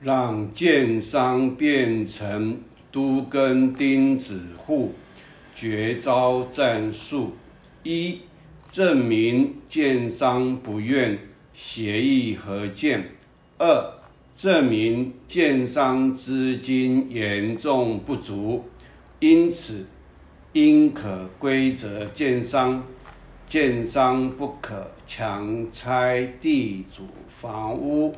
让建商变成都跟钉子户绝招战术。一证明建商不愿协议合建。二证明建商资金严重不足。因此应可规则建商。建商不可强拆地主房屋。